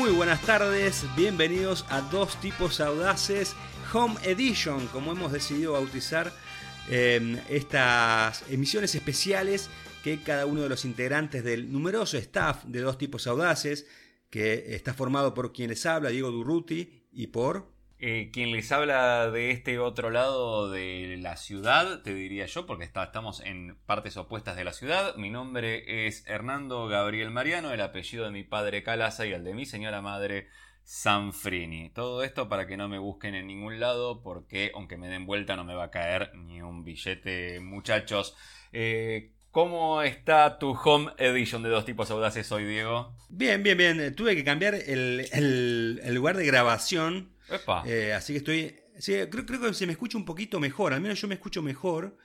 Muy buenas tardes, bienvenidos a Dos Tipos Audaces Home Edition, como hemos decidido bautizar eh, estas emisiones especiales que cada uno de los integrantes del numeroso staff de Dos Tipos Audaces, que está formado por quien les habla, Diego Durruti, y por... Eh, quien les habla de este otro lado de la ciudad, te diría yo, porque está, estamos en partes opuestas de la ciudad. Mi nombre es Hernando Gabriel Mariano, el apellido de mi padre Calaza y el de mi señora madre Sanfrini. Todo esto para que no me busquen en ningún lado, porque aunque me den vuelta no me va a caer ni un billete, muchachos. Eh, ¿Cómo está tu home edition de dos tipos audaces hoy, Diego? Bien, bien, bien. Tuve que cambiar el, lugar de grabación. Eh, así que estoy. sí, creo, creo que se me escucha un poquito mejor. Al menos yo me escucho mejor.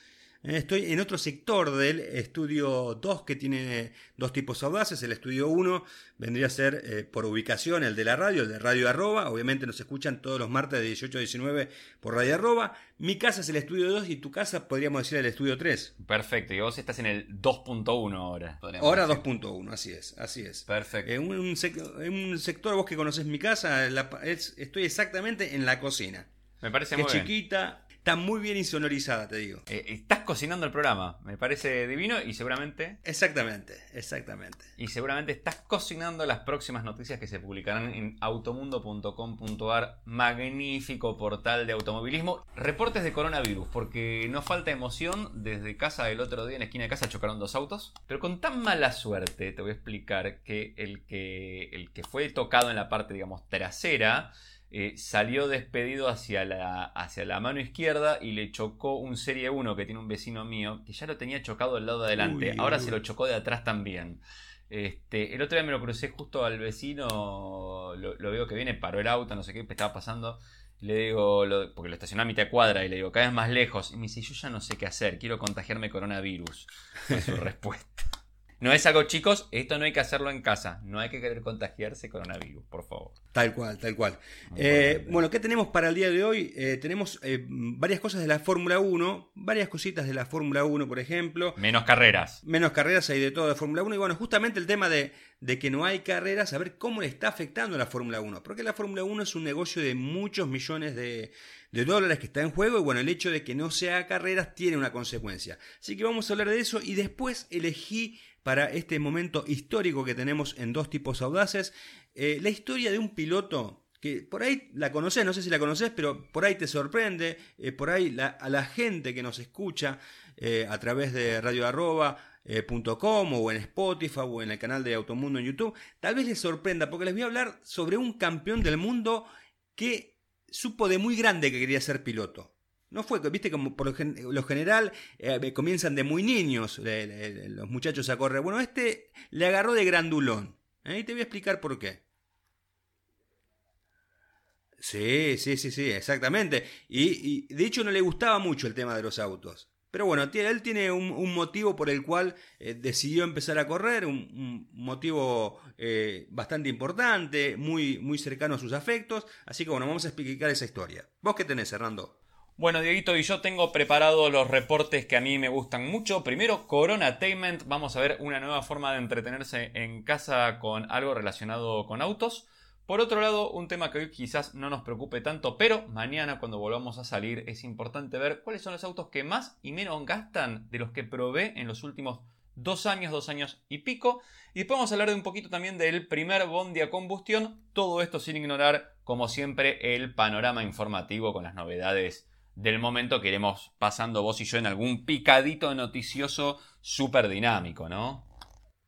Estoy en otro sector del estudio 2 que tiene dos tipos audaces. El estudio 1 vendría a ser eh, por ubicación el de la radio, el de Radio Arroba. Obviamente nos escuchan todos los martes de 18 a 19 por Radio Arroba. Mi casa es el estudio 2 y tu casa podríamos decir el estudio 3. Perfecto, y vos estás en el 2.1 ahora. Ahora decir. 2.1, así es, así es. Perfecto. En un, sec- en un sector, vos que conocés mi casa, la- es- estoy exactamente en la cocina. Me parece Que muy es bien. Está muy bien insonorizada, te digo. Eh, estás cocinando el programa, me parece divino y seguramente Exactamente, exactamente. y seguramente estás cocinando las próximas noticias que se publicarán en automundo.com.ar, magnífico portal de automovilismo. Reportes de coronavirus, porque no falta emoción. Desde casa el otro día en la esquina de casa chocaron dos autos, pero con tan mala suerte te voy a explicar que el que, el que fue tocado en la parte, digamos, trasera. Eh, salió despedido hacia la, hacia la mano izquierda y le chocó un Serie 1 que tiene un vecino mío, que ya lo tenía chocado del lado de adelante. Uy, Ahora uy, se lo chocó de atrás también. Este, el otro día me lo crucé justo al vecino, lo, lo veo que viene, paró el auto, no sé qué, estaba pasando. Le digo, lo- porque lo estacioné a mitad cuadra, y le digo, cada vez más lejos. Y me dice, yo ya no sé qué hacer, quiero contagiarme coronavirus. Fue su respuesta. No es algo, chicos, esto no hay que hacerlo en casa. No hay que querer contagiarse coronavirus, por favor. Tal cual, tal cual. Eh, bueno, ¿qué tenemos para el día de hoy? Eh, tenemos eh, varias cosas de la Fórmula 1, varias cositas de la Fórmula 1, por ejemplo. Menos carreras. Menos carreras hay de todo de Fórmula 1 y bueno, justamente el tema de, de que no hay carreras, a ver cómo le está afectando a la Fórmula 1, porque la Fórmula 1 es un negocio de muchos millones de, de dólares que está en juego y bueno, el hecho de que no se haga carreras tiene una consecuencia. Así que vamos a hablar de eso y después elegí para este momento histórico que tenemos en dos tipos audaces, eh, la historia de un piloto que por ahí la conoces, no sé si la conoces, pero por ahí te sorprende, eh, por ahí a la gente que nos escucha eh, a través de radio arroba, eh, punto com, o en Spotify o en el canal de Automundo en YouTube, tal vez les sorprenda porque les voy a hablar sobre un campeón del mundo que supo de muy grande que quería ser piloto. No fue, viste, como por lo, gen- lo general eh, comienzan de muy niños eh, eh, los muchachos a correr. Bueno, este le agarró de grandulón. ¿eh? Y te voy a explicar por qué. Sí, sí, sí, sí, exactamente. Y, de hecho no le gustaba mucho el tema de los autos. Pero bueno, él tiene un, motivo por el cual eh, decidió empezar a correr, un, motivo eh, bastante importante, muy, muy cercano a sus afectos. Así que bueno, vamos a explicar esa historia. ¿Vos qué tenés, Hernando? Bueno, Dieguito, y yo tengo preparados los reportes que a mí me gustan mucho. Primero, Coronatainment. Vamos a ver una nueva forma de entretenerse en casa con algo relacionado con autos. Por otro lado, un tema que hoy quizás no nos preocupe tanto, pero mañana cuando volvamos a salir es importante ver cuáles son los autos que más y menos gastan de los que probé en los últimos dos años, dos años y pico. Y después vamos a hablar de un poquito también del primer Bondi a combustión. Todo esto sin ignorar, como siempre, el panorama informativo con las novedades del momento que iremos pasando vos y yo en algún picadito noticioso súper dinámico, ¿no?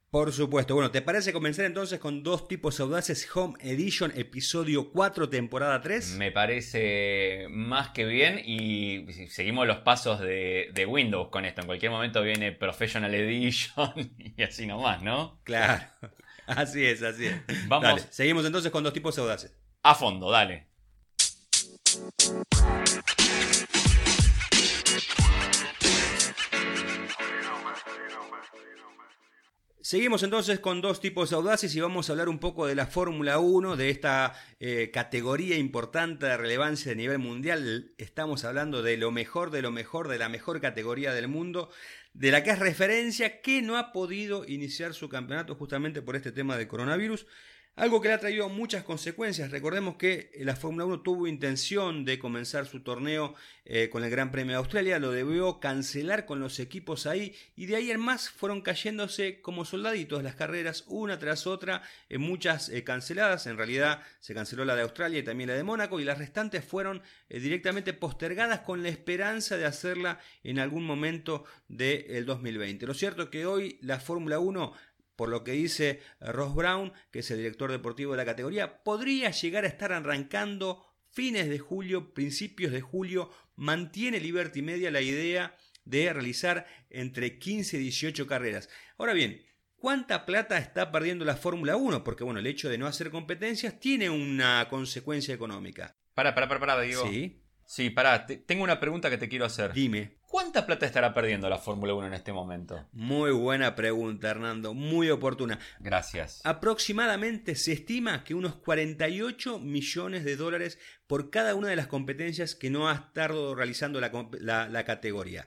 Por supuesto. Bueno, ¿te parece comenzar entonces con dos tipos audaces Home Edition, episodio 4, temporada 3? Me parece más que bien y seguimos los pasos de, de Windows con esto. En cualquier momento viene Professional Edition y así nomás, ¿no? Claro. Así es, así es. Vamos Dale, seguimos entonces con dos tipos audaces. a fondo, dale. Seguimos entonces con dos tipos audaces y vamos a hablar un poco de la Fórmula 1, de esta eh, categoría importante de relevancia a nivel mundial. Estamos hablando de lo mejor, de lo mejor, de la mejor categoría del mundo, de la que es referencia, que no ha podido iniciar su campeonato justamente por este tema del coronavirus. Algo que le ha traído muchas consecuencias. Recordemos que la Fórmula 1 tuvo intención de comenzar su torneo eh, con el Gran Premio de Australia, lo debió cancelar con los equipos ahí y de ahí en más fueron cayéndose como soldaditos las carreras una tras otra, eh, muchas eh, canceladas. En realidad se canceló la de Australia y también la de Mónaco y las restantes fueron directamente postergadas con la esperanza de hacerla en algún momento del 2020. Lo cierto que hoy la Fórmula 1 por lo que dice Ross Brown, que es el director deportivo de la categoría, podría llegar a estar arrancando fines de julio, principios de julio, mantiene Liberty Media la idea de realizar entre 15 y 18 carreras. Ahora bien, ¿cuánta plata está perdiendo la Fórmula 1? Porque bueno, el hecho de no hacer competencias tiene una consecuencia económica. Para, para, para, para, digo. Sí. Sí, pará, tengo una pregunta que te quiero hacer. Dime. ¿Cuánta plata estará perdiendo la Fórmula 1 en este momento? Muy buena pregunta, Hernando, muy oportuna. Gracias. Aproximadamente se estima que unos 48 millones de dólares por cada una de las competencias que no ha estado realizando la, categoría.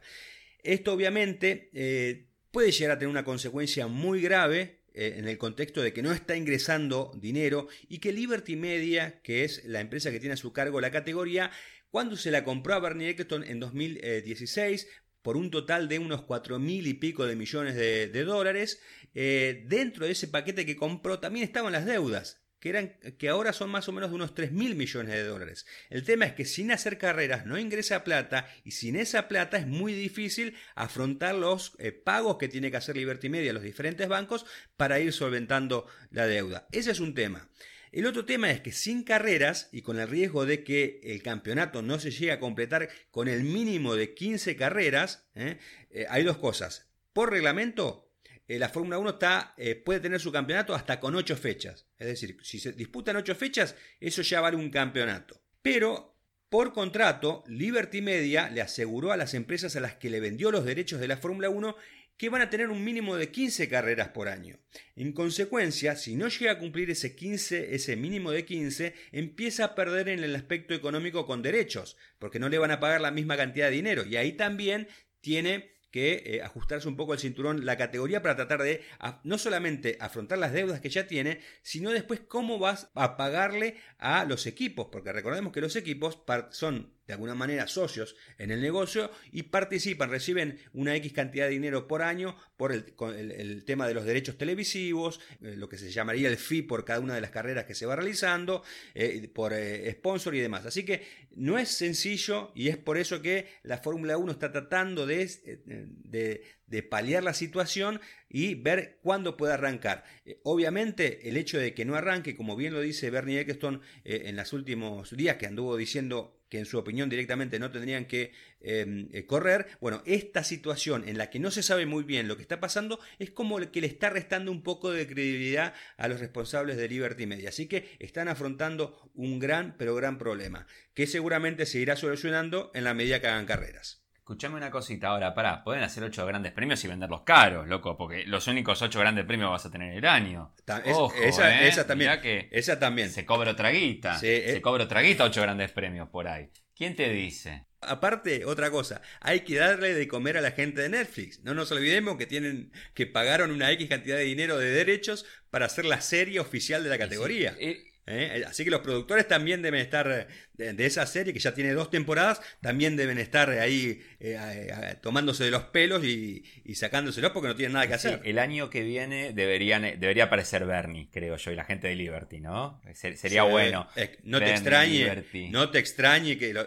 Esto obviamente eh, puede llegar a tener una consecuencia muy grave eh, en el contexto de que no está ingresando dinero y que Liberty Media, que es la empresa que tiene a su cargo la categoría, cuando se la compró a Bernie Eccleston en 2016 por un total de unos 4 mil y pico de millones de, dólares. Eh, dentro de ese paquete que compró también estaban las deudas, que, eran, que ahora son más o menos de unos 3 mil millones de dólares. El tema es que sin hacer carreras no ingresa plata y sin esa plata es muy difícil afrontar los eh, pagos que tiene que hacer Liberty Media a los diferentes bancos para ir solventando la deuda. Ese es un tema. El otro tema es que sin carreras y con el riesgo de que el campeonato no se llegue a completar con el mínimo de 15 carreras, ¿eh? Eh, hay dos cosas. Por reglamento, eh, la Fórmula 1 está, puede tener su campeonato hasta con 8 fechas. Es decir, si se disputan 8 fechas, eso ya vale un campeonato. Pero por contrato, Liberty Media le aseguró a las empresas a las que le vendió los derechos de la Fórmula 1 que van a tener un mínimo de 15 carreras por año. En consecuencia, si no llega a cumplir ese 15, ese mínimo de 15, empieza a perder en el aspecto económico con derechos, porque no le van a pagar la misma cantidad de dinero. Y ahí también tiene que eh, ajustarse un poco el cinturón la categoría para tratar de no solamente afrontar las deudas que ya tiene, sino después cómo vas a pagarle a los equipos, porque recordemos que los equipos son de alguna manera socios en el negocio y participan, reciben una X cantidad de dinero por año por el, tema de los derechos televisivos, eh, lo que se llamaría el fee por cada una de las carreras que se va realizando, eh, por eh, sponsor y demás. Así que no es sencillo y es por eso que la Fórmula 1 está tratando de, de, de paliar la situación y ver cuándo puede arrancar. obviamente, el hecho de que no arranque, como bien lo dice Bernie Eccleston en los últimos días, que anduvo diciendo que en su opinión directamente no tendrían que em, eh, correr. Bueno, esta situación en la que no se sabe muy bien lo que está pasando es como que le está restando un poco de credibilidad a los responsables de Liberty Media. Así que están afrontando un gran, pero gran problema, que seguramente se irá solucionando en la medida que hagan carreras. Escuchame una cosita ahora, pará, pueden hacer ocho grandes premios y venderlos caros, loco, porque los únicos ocho grandes premios vas a tener el año. esa, ¿eh? esa, también. esa también. Se cobra otra guita. se eh. cobra otra guita ocho grandes premios por ahí. ¿Quién te dice? Aparte, otra cosa, hay que darle de comer a la gente de Netflix. No nos olvidemos que tienen que pagaron una X cantidad de dinero de derechos para hacer la serie oficial de la categoría. Eh, ¿eh? Así que los productores también deben estar de, esa serie, que ya tiene dos temporadas, también deben estar ahí eh, tomándose de los pelos y, sacándoselos porque no tienen nada que hacer. el año que viene deberían, debería aparecer Bernie, creo yo, y la gente de Liberty, ¿no? sería bueno. no te extrañe, no te extrañe que lo,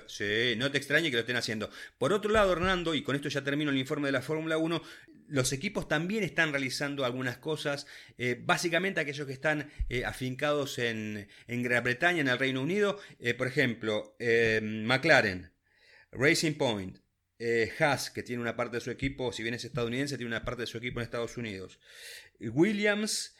no te extrañe que lo estén haciendo. Por otro lado, Hernando, y con esto ya termino el informe de la Fórmula 1, los equipos también están realizando algunas cosas, eh, básicamente aquellos que están eh, afincados en, Gran Bretaña, en el Reino Unido, eh, por ejemplo, McLaren, Racing Point, Haas, que tiene una parte de su equipo, si bien es estadounidense, tiene una parte de su equipo en Estados Unidos, Williams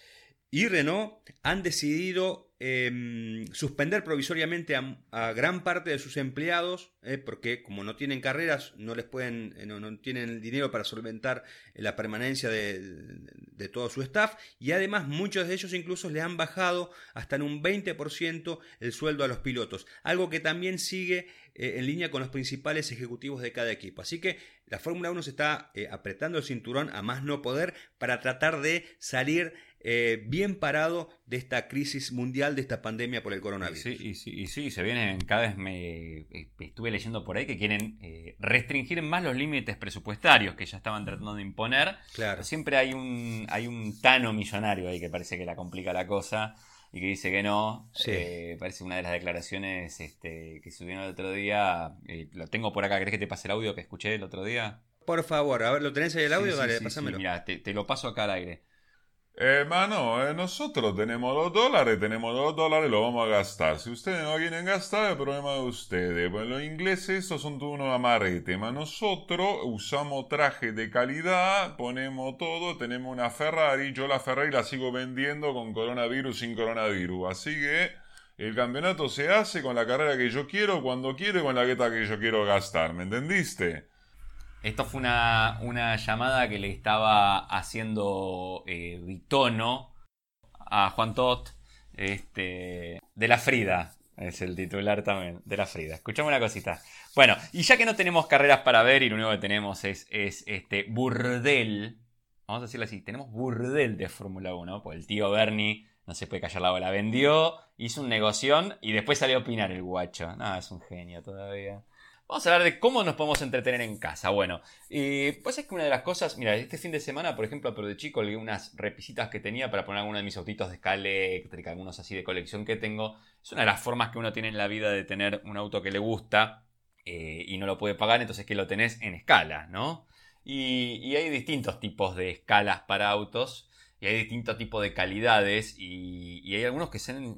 y Renault han decidido Em, suspender provisoriamente a, gran parte de sus empleados, eh, porque como no tienen carreras, no les pueden, eh, no, tienen el dinero para solventar la permanencia de, todo su staff, y además muchos de ellos incluso le han bajado hasta en un 20% el sueldo a los pilotos, algo que también sigue eh, en línea con los principales ejecutivos de cada equipo. Así que la Fórmula 1 se está apretando el cinturón a más no poder para tratar de salir eh, bien parado de esta crisis mundial, de esta pandemia por el coronavirus. Sí, y sí, y sí, se vienen, cada vez me eh, estuve leyendo por ahí que quieren eh, restringir más los límites presupuestarios que ya estaban tratando de imponer. Claro. Siempre hay un, hay un tano millonario ahí que parece que la complica la cosa y que dice que no. Sí. parece una de las declaraciones este, que subieron el otro día. lo tengo por acá, ¿crees que te pase el audio que escuché el otro día? Por favor, a ver, ¿lo tenés ahí el audio? Sí, Dale, sí, pásamelo. Mira, te, te lo paso acá al aire. Hermano, eh, nosotros tenemos dos dólares, tenemos dos dólares, lo vamos a gastar. Si ustedes no quieren gastar, el problema de ustedes. Pues los ingleses, estos son unos amaretes, mas nosotros usamos traje de calidad, ponemos todo, tenemos una Ferrari, yo la Ferrari la sigo vendiendo con coronavirus, sin coronavirus. Así que el campeonato se hace con la carrera que yo quiero, cuando quiero y con la gueta que yo quiero gastar, ¿me entendiste? Esto fue una, una llamada que le estaba haciendo eh, a Juan Tot este, de la Frida. Es el titular también, de la Frida. Escuchame una cosita. Bueno, y ya que no tenemos carreras para ver y lo único que tenemos es, es este burdel, vamos a decirlo así, tenemos burdel de Fórmula 1, pues el tío Bernie no se puede callar la bola, vendió, hizo un negoción y después salió a opinar el guacho. No, es un genio todavía. Vamos a hablar de cómo nos podemos entretener en casa. Bueno, pues es que una de las cosas, mira, este fin de semana, por ejemplo, aproveché y colgué unas repisitas que tenía para poner algunos de mis autitos de escala eléctrica, algunos así de colección que tengo. Es una de las formas que uno tiene en la vida de tener un auto que le gusta eh, y no lo puede pagar, entonces que lo tenés en escala, ¿no? Y, hay distintos tipos de escalas para autos y hay distintos tipos de calidades y, hay algunos que salen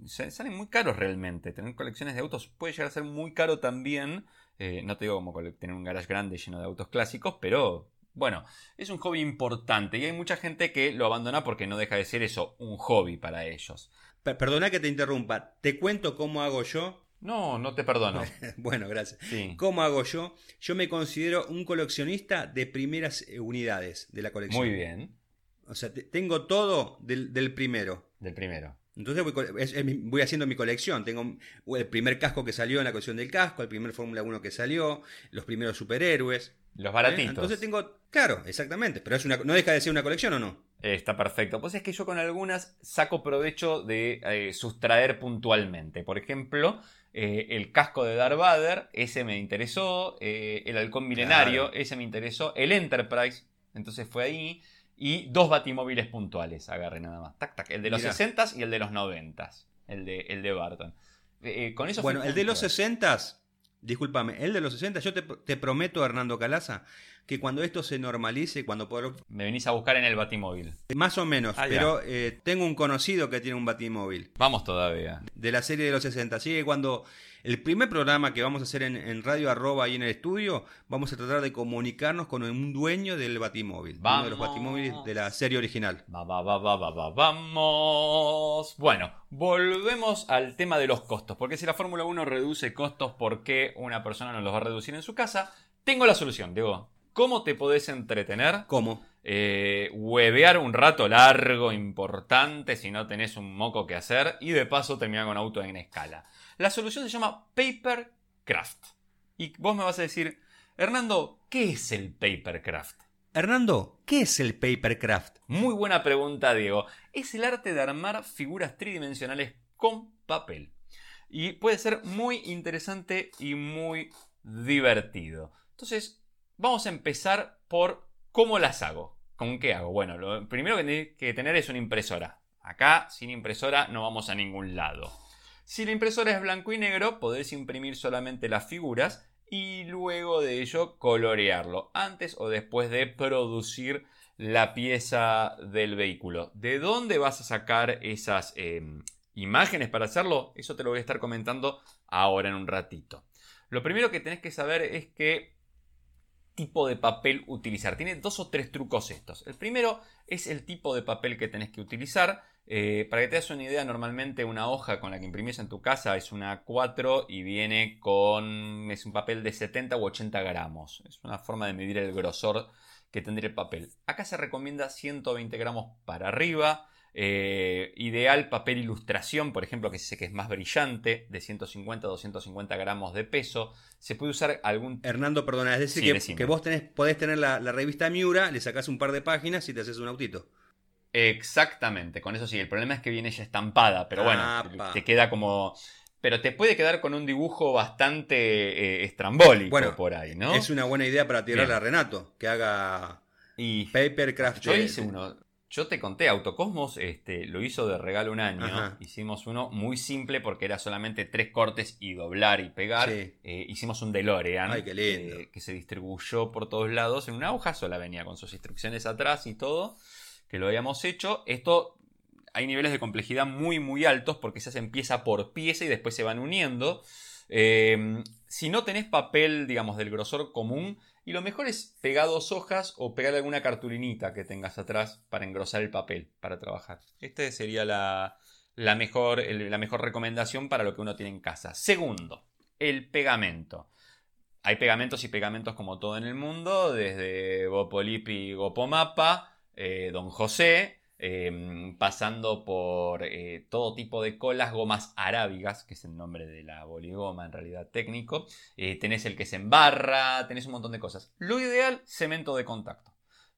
muy caros realmente. Tener colecciones de autos puede llegar a ser muy caro también. Eh, no te digo como tener un garage grande lleno de autos clásicos, pero bueno, es un hobby importante y hay mucha gente que lo abandona porque no deja de ser eso, un hobby para ellos. Per- Perdona que te interrumpa. Te cuento cómo hago yo. No, no te perdono. bueno, gracias. Sí. ¿Cómo hago yo? Yo me considero un coleccionista de primeras eh, unidades de la colección. Muy bien. O sea, te- tengo todo del, del primero. Del primero. Entonces voy, haciendo mi colección. Tengo el primer casco que salió en la colección del casco, el primer Fórmula 1 que salió, los primeros superhéroes. Los ¿eh? baratitos. Entonces tengo, claro, exactamente. Pero es una, no deja de ser una colección o no. Está perfecto. Pues es que yo con algunas saco provecho de eh, sustraer puntualmente. Por ejemplo, eh, el casco de Darth Vader, ese me interesó. eh, el halcón milenario, ese me interesó. El Enterprise, entonces fue ahí. Y dos batimóviles puntuales, agarré nada más. Tac, tac. El de los Mirá. 60s y el de los 90s. El de, el de Barton. Eh, eh, con eso Bueno, el de los puntual. 60, discúlpame, el de los 60, yo te, te prometo, Hernando Calaza, que cuando esto se normalice, cuando por, Me venís a buscar en el batimóvil. más o menos, Ah, pero eh, tengo un conocido que tiene un batimóvil Vamos todavía. de la serie de los 60. Así que cuando el primer programa que vamos a hacer en, en radio arroba y en el estudio, vamos a tratar de comunicarnos con un dueño del batimóvil, uno de los Vamos. batimóviles de la serie original. Va, va, va, va, va, va, vamos. Bueno, volvemos al tema de los costos. Porque si la Fórmula 1 reduce costos, ¿por qué una persona no los va a reducir en su casa? Tengo la solución, Diego. ¿Cómo te podés entretener? ¿Cómo? Eh, huevear un rato largo, importante, si no tenés un moco que hacer. Y de paso terminar con auto en escala. La solución se llama Papercraft. Y vos me vas a decir, Hernando, ¿qué es el Papercraft? Hernando, ¿qué es el papercraft? Muy buena pregunta, Diego. Es el arte de armar figuras tridimensionales con papel. Y puede ser muy interesante y muy divertido. Entonces, vamos a empezar por cómo las hago. ¿Con qué hago? Bueno, lo primero que tenés que tener es una impresora. Acá, sin impresora, no vamos a ningún lado. Si la impresora es blanco y negro, podés imprimir solamente las figuras y luego de ello colorearlo, antes o después de producir la pieza del vehículo. ¿De dónde vas a sacar esas eh, imágenes para hacerlo? Eso te lo voy a estar comentando ahora en un ratito. Lo primero que tenés que saber es qué tipo de papel utilizar. Tiene dos o tres trucos estos. El primero es el tipo de papel que tenés que utilizar. Eh, para que te das una idea, normalmente una hoja con la que imprimís en tu casa es una A4 y viene con. es un papel de 70 u 80 gramos. Es una forma de medir el grosor que tendría el papel. Acá se recomienda 120 gramos para arriba. Eh, ideal papel ilustración, por ejemplo, que sé que es más brillante, de 150 a 250 gramos de peso. Se puede usar algún Hernando, perdona, es decir, Sí, que, vos tenés, podés tener la, la revista Miura, le sacás un par de páginas y te haces un autito. Exactamente, con eso sí. El problema es que viene ya estampada, pero bueno, Apa. te queda como. Pero te puede quedar con un dibujo bastante eh, estrambólico Bueno, por ahí, ¿no? Es una buena idea para tirarle Bien. a Renato, que haga Y papercraft. yo hice uno. Yo te conté, Autocosmos este, lo hizo de regalo un año. Ajá. Hicimos uno muy simple porque era solamente tres cortes y doblar y pegar. Sí. Eh, hicimos un DeLorean Ay, qué lindo. eh, que se distribuyó por todos lados en una hoja sola. Venía con sus instrucciones atrás y todo, que lo habíamos hecho. Esto hay niveles de complejidad muy, muy altos porque se hace empieza por pieza y después se van uniendo. Eh, si no tenés papel, digamos, del grosor común, y lo mejor es pegar dos hojas o pegar alguna cartulinita que tengas atrás para engrosar el papel para trabajar. Esta sería la, la mejor, la mejor recomendación para lo que uno tiene en casa. Segundo, el pegamento. Hay pegamentos y pegamentos como todo en el mundo, desde Gopolipi y Gopomapa, eh, Don José, eh, pasando por eh, todo tipo de colas, gomas arábigas, que es el nombre de la boligoma en realidad técnico. Eh, tenés el que se embarra, tenés un montón de cosas. Lo ideal, cemento de contacto.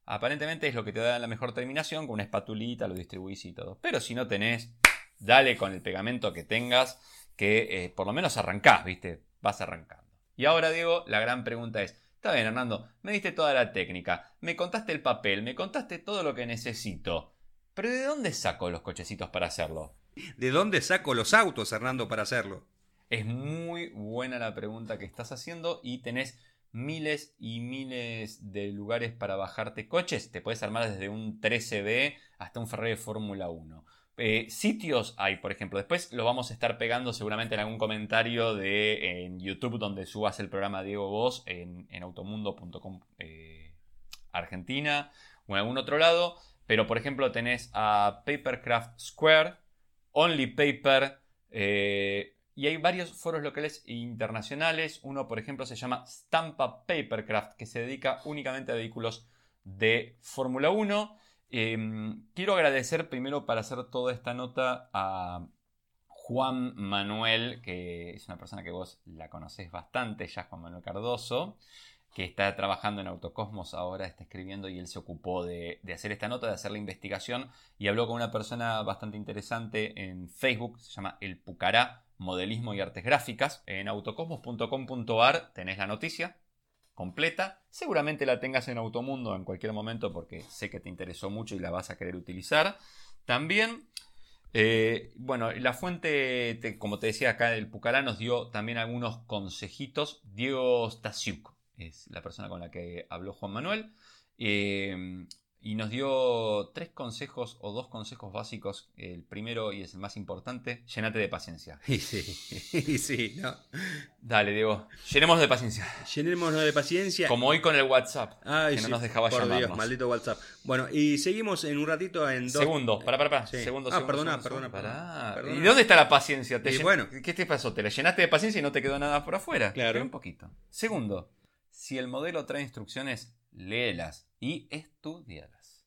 Aparentemente es lo que te da la mejor terminación, con una espatulita lo distribuís y todo. Pero si no tenés, dale con el pegamento que tengas, que por lo menos arrancás, ¿viste? Vas arrancando. Y ahora, Diego, la gran pregunta es, está bien, Hernando, me diste toda la técnica, me contaste el papel, me contaste todo lo que necesito. Pero ¿de dónde saco los cochecitos para hacerlo? ¿De dónde saco los autos, Hernando, para hacerlo? Es muy buena la pregunta que estás haciendo y tenés miles y miles de lugares para bajarte coches. Te puedes armar desde un 13B hasta un Ferrari de Fórmula 1. Eh, sitios hay, por ejemplo. Después lo vamos a estar pegando seguramente en algún comentario de en YouTube donde subas el programa Diego Vos en, en automundo.com eh, Argentina o en algún otro lado. Pero por ejemplo tenés a Papercraft Square, Only Paper, eh, y hay varios foros locales e internacionales. Uno, por ejemplo, se llama Stampa Papercraft, que se dedica únicamente a vehículos de Fórmula 1. Eh, quiero agradecer primero para hacer toda esta nota a Juan Manuel, que es una persona que vos la conocés bastante, ya Juan Manuel Cardoso, que está trabajando en Autocosmos ahora, está escribiendo y él se ocupó de, de hacer esta nota, de hacer la investigación y habló con una persona bastante interesante en Facebook, se llama El Pucará, Modelismo y Artes Gráficas. En autocosmos.com.ar tenés la noticia completa. Seguramente la tengas en Automundo en cualquier momento porque sé que te interesó mucho y la vas a querer utilizar. También, eh, bueno, la fuente, te- como te decía acá, el Pucará nos dio también algunos consejitos. Diego Stasiuk es la persona con la que habló Juan Manuel. Eh, y nos dio tres consejos o dos consejos básicos. El primero y es el más importante, llenate de paciencia. Y sí, y sí, ¿no? Dale, Diego, llenémonos de paciencia. Llenémonos de paciencia. Como hoy con el WhatsApp, Ay, que no nos dejaba por llamarnos. Dios, maldito WhatsApp. Bueno, y seguimos en un ratito en dos. Segundo, pará, pará, pará. Sí. Segundo, Ah, perdona, perdona, perdona. ¿Y dónde está la paciencia? ¿Te Y llen- bueno. ¿Qué te pasó? ¿Te la llenaste de paciencia y no te quedó nada por afuera? Claro. Espera Un poquito. Segundo, si el modelo trae instrucciones, léelas y estudialas.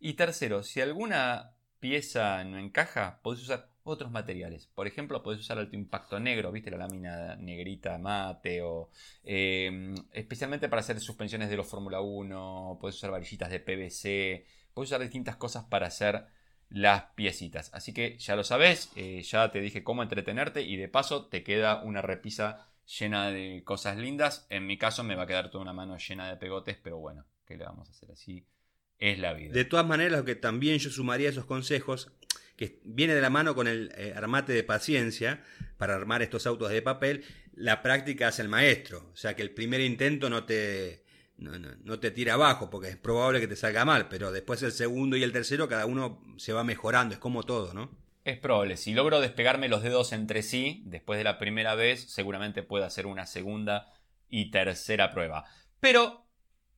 Y tercero, si alguna pieza no encaja, podés usar otros materiales. Por ejemplo, podés usar alto impacto negro, ¿viste? La lámina negrita mate o eh, especialmente para hacer suspensiones de los Fórmula 1, podés usar varillitas de PVC, podés usar distintas cosas para hacer las piecitas. Así que ya lo sabes, eh, ya te dije cómo entretenerte y de paso te queda una repisa llena de cosas lindas. En mi caso me va a quedar toda una mano llena de pegotes, pero bueno, ¿qué le vamos a hacer así? Es la vida. De todas maneras, lo que también yo sumaría esos consejos, que viene de la mano con el eh, armate de paciencia para armar estos autos de papel, la práctica hace el maestro. O sea que el primer intento no te, no, no- no te tira abajo, porque es probable que te salga mal, pero después el segundo y el tercero, cada uno se va mejorando, es como todo, ¿no? Es probable, si logro despegarme los dedos entre sí, después de la primera vez, seguramente pueda hacer una segunda y tercera prueba. Pero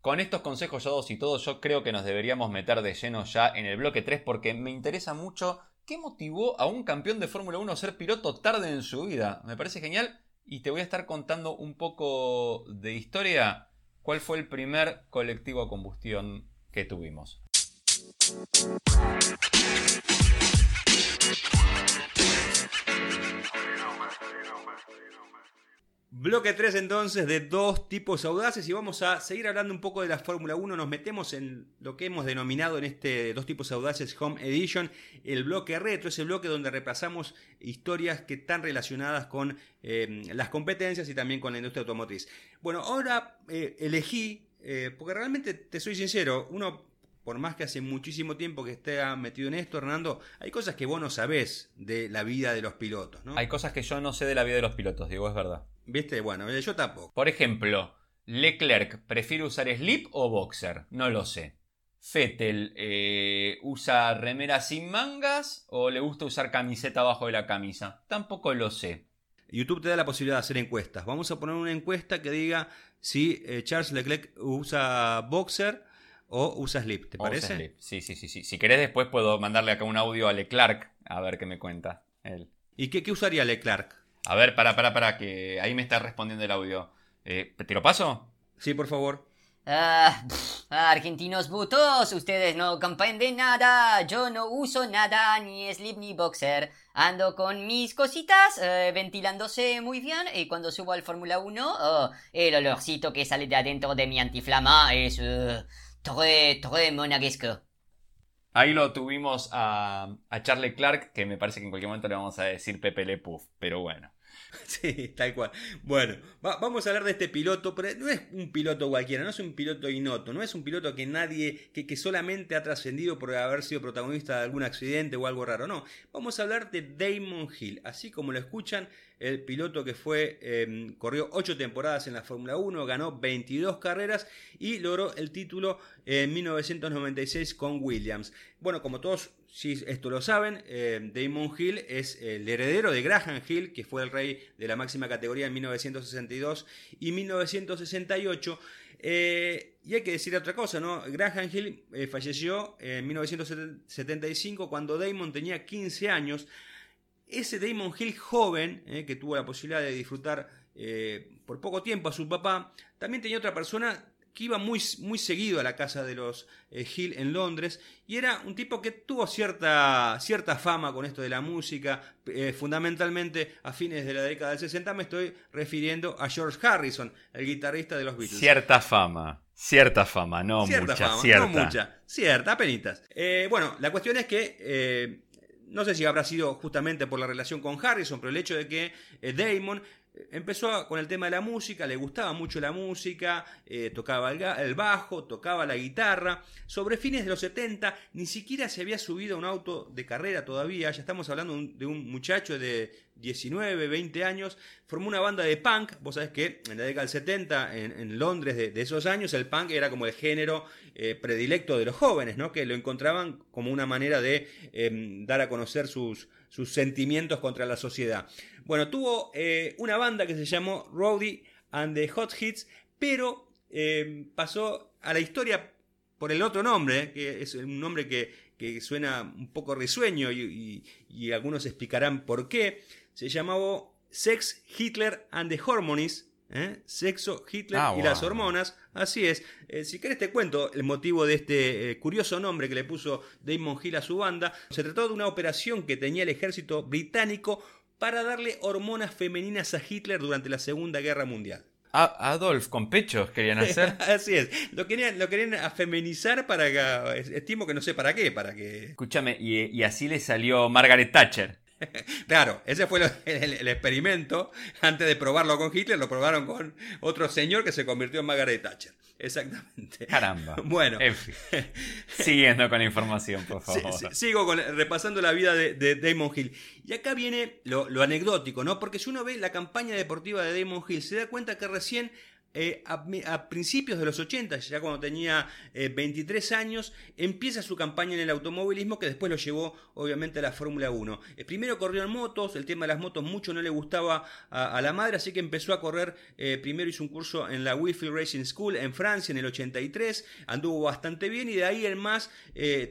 con estos consejos ya dados y todo, yo creo que nos deberíamos meter de lleno ya en el bloque 3 porque me interesa mucho qué motivó a un campeón de Fórmula 1 a ser piloto tarde en su vida. Me parece genial y te voy a estar contando un poco de historia. ¿Cuál fue el primer colectivo a combustión que tuvimos? Bloque 3 entonces de dos tipos audaces y vamos a seguir hablando un poco de la Fórmula 1. Nos metemos en lo que hemos denominado en este dos tipos audaces Home Edition, el bloque retro, ese bloque donde repasamos historias que están relacionadas con eh, las competencias y también con la industria automotriz. Bueno, ahora eh, elegí, eh, porque realmente te soy sincero, uno por más que hace muchísimo tiempo que esté metido en esto, Hernando, hay cosas que vos no sabés de la vida de los pilotos, ¿no? Hay cosas que yo no sé de la vida de los pilotos, digo, es verdad. ¿Viste? Bueno, yo tampoco. Por ejemplo, Leclerc, ¿prefiere usar slip o boxer? No lo sé. Fettel, eh, ¿usa remera sin mangas o le gusta usar camiseta abajo de la camisa? Tampoco lo sé. YouTube te da la posibilidad de hacer encuestas. Vamos a poner una encuesta que diga si eh, Charles Leclerc usa boxer o usa slip, ¿te parece? Slip. Sí, sí, sí, sí. Si querés después puedo mandarle acá un audio a Leclerc a ver qué me cuenta él. ¿Y qué, qué usaría Leclerc? A ver, para, para, para, que ahí me está respondiendo el audio. Eh, ¿Te lo paso? Sí, por favor. Ah, argentinos butos, ustedes no comprenden nada. Yo no uso nada, ni slip ni boxer. Ando con mis cositas, eh, ventilándose muy bien. Y cuando subo al Fórmula 1, el olorcito que sale de adentro de mi antiflama es uh, très, très monaguesco. Ahí lo tuvimos a, a Charlie Clark, que me parece que en cualquier momento le vamos a decir Pepe Le Puff, pero bueno. Sí, tal cual. Bueno, vamos a hablar de este piloto, pero no es un piloto cualquiera, no es un piloto inoto, no es un piloto que nadie, que, que solamente ha trascendido por haber sido protagonista de algún accidente o algo raro, no. Vamos a hablar de Damon Hill, así como lo escuchan, el piloto que fue, em, corrió 8 temporadas en la Fórmula 1, ganó 22 carreras y logró el título en 1996 con Williams. Bueno, como todos si esto lo saben, em, Damon Hill es el heredero de Graham Hill, que fue el rey de la máxima categoría en 1962 y 1968. Eh, y hay que decir otra cosa, ¿no? Graham Hill eh, falleció en 1975 cuando Damon tenía 15 años ese Damon Hill joven, eh, que tuvo la posibilidad de disfrutar eh, por poco tiempo a su papá, también tenía otra persona que iba muy, muy seguido a la casa de los eh, Hill en Londres y era un tipo que tuvo cierta, cierta fama con esto de la música, fundamentalmente a fines de la década del 60 me estoy refiriendo a George Harrison, el guitarrista de los Beatles. Cierta fama. Cierta fama, no cierta mucha, fama, cierta. No mucha, cierta, penitas. bueno, la cuestión es que no sé si habrá sido justamente por la relación con Harrison, pero el hecho de que eh, Damon eh, empezó con el tema de la música, le gustaba mucho la música, eh, tocaba el, bajo, tocaba la guitarra. Sobre fines de los 70 ni siquiera se había subido a un auto de carrera todavía, ya estamos hablando de un muchacho de 19, 20 años, formó una banda de punk. Vos sabés que en la década del 70, en, Londres de, esos años, el punk era como el género eh, predilecto de los jóvenes, ¿no? que lo encontraban como una manera de em, dar a conocer sus, sus, sentimientos contra la sociedad. Bueno, tuvo eh, una banda que se llamó Rowdy and the Hot Hits, pero em, pasó a la historia por el otro nombre, que es un nombre que, suena un poco risueño y, algunos explicarán por qué se llamaba Sex, Hitler and the Hormonies. ¿Eh? Sexo, Hitler ah, y las hormonas. Así es. Eh, si querés te cuento el motivo de este eh, curioso nombre que le puso Damon Hill a su banda. Se trató de una operación que tenía el ejército británico para darle hormonas femeninas a Hitler durante la Segunda Guerra Mundial. Adolf con pechos querían hacer. Así es. Lo querían, lo querían afeminizar para que. Estimo que no sé para qué. Para que. Escúchame, y así le salió Margaret Thatcher. claro, ese fue el, experimento. Antes de probarlo con Hitler, lo probaron con otro señor que se convirtió en Margaret Thatcher. Exactamente. Caramba. Bueno. Siguiendo con la información, por favor. sigo repasando la vida de, Damon Hill. Y acá viene lo, lo anecdótico, ¿no? Porque si uno ve la campaña deportiva de Damon Hill, se da cuenta que recién eh, a, principios de los 80, ya cuando tenía 23 eh, años, empieza su campaña en el automovilismo que después lo llevó obviamente a la Fórmula 1. Eh, primero corrió en motos, el tema de las motos mucho no le gustaba a, la madre, así que empezó a correr, primero hizo un curso en la Whitfield Racing School en Francia en el 83, anduvo bastante bien y de ahí en más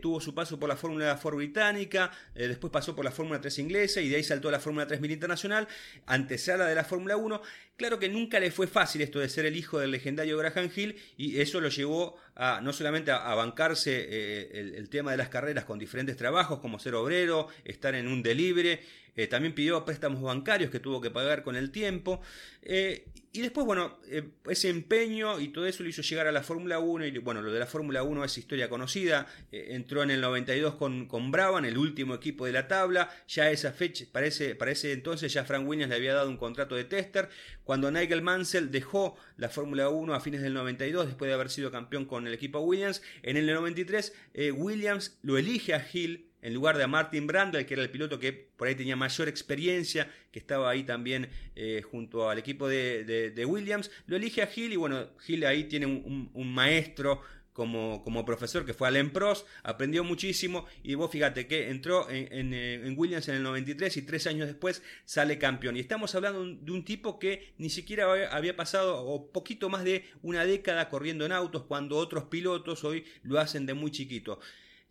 tuvo su paso por la Fórmula 4 británica, después pasó por la Fórmula 3 inglesa y de ahí saltó a la Fórmula 3000 internacional, antesala de la Fórmula 1. Claro que nunca le fue fácil esto de ser el hijo del legendario Graham Hill y eso lo llevó a no solamente a, bancarse eh, el, tema de las carreras con diferentes trabajos como ser obrero, estar en un delivery, eh, también pidió préstamos bancarios que tuvo que pagar con el tiempo. Eh, y después, bueno, eh, ese empeño y todo eso lo hizo llegar a la Fórmula 1. Y bueno, lo de la Fórmula 1 es historia conocida. entró en el 92 con, con Brabham, el último equipo de la tabla. Ya esa fecha, parece, parece entonces, ya Frank Williams le había dado un contrato de tester. Cuando Nigel Mansell dejó la Fórmula 1 a fines del 92, después de haber sido campeón con el equipo Williams, en el 93 Williams lo elige a Hill en lugar de a Martin Brandle, que era el piloto que por ahí tenía mayor experiencia, que estaba ahí también eh, junto al equipo de, Williams, lo elige a Hill y bueno, Hill ahí tiene un, maestro como, como, profesor que fue Alain Prost, aprendió muchísimo y vos fíjate que entró en, en, Williams en el 93 y tres años después sale campeón. Y estamos hablando de un tipo que ni siquiera había pasado o poquito más de una década corriendo en autos cuando otros pilotos hoy lo hacen de muy chiquito.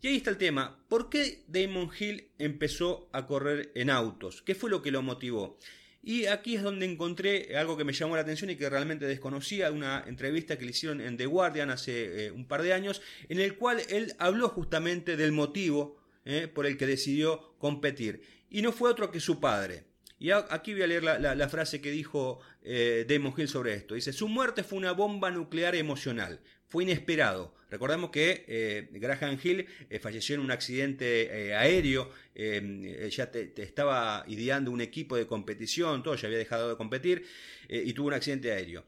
Y ahí está el tema. ¿Por qué Damon Hill empezó a correr en autos? ¿Qué fue lo que lo motivó? Y aquí es donde encontré algo que me llamó la atención y que realmente desconocía, una entrevista que le hicieron en The Guardian hace eh, un par de años, en el cual él habló justamente del motivo eh, por el que decidió competir. Y no fue otro que su padre. Y aquí voy a leer la, frase que dijo eh, Damon Hill sobre esto. Dice, su muerte fue una bomba nuclear emocional fue inesperado. Recordemos que eh, Graham Hill eh, falleció en un accidente eh, aéreo, ya te, estaba ideando un equipo de competición, todo, ya había dejado de competir y tuvo un accidente aéreo.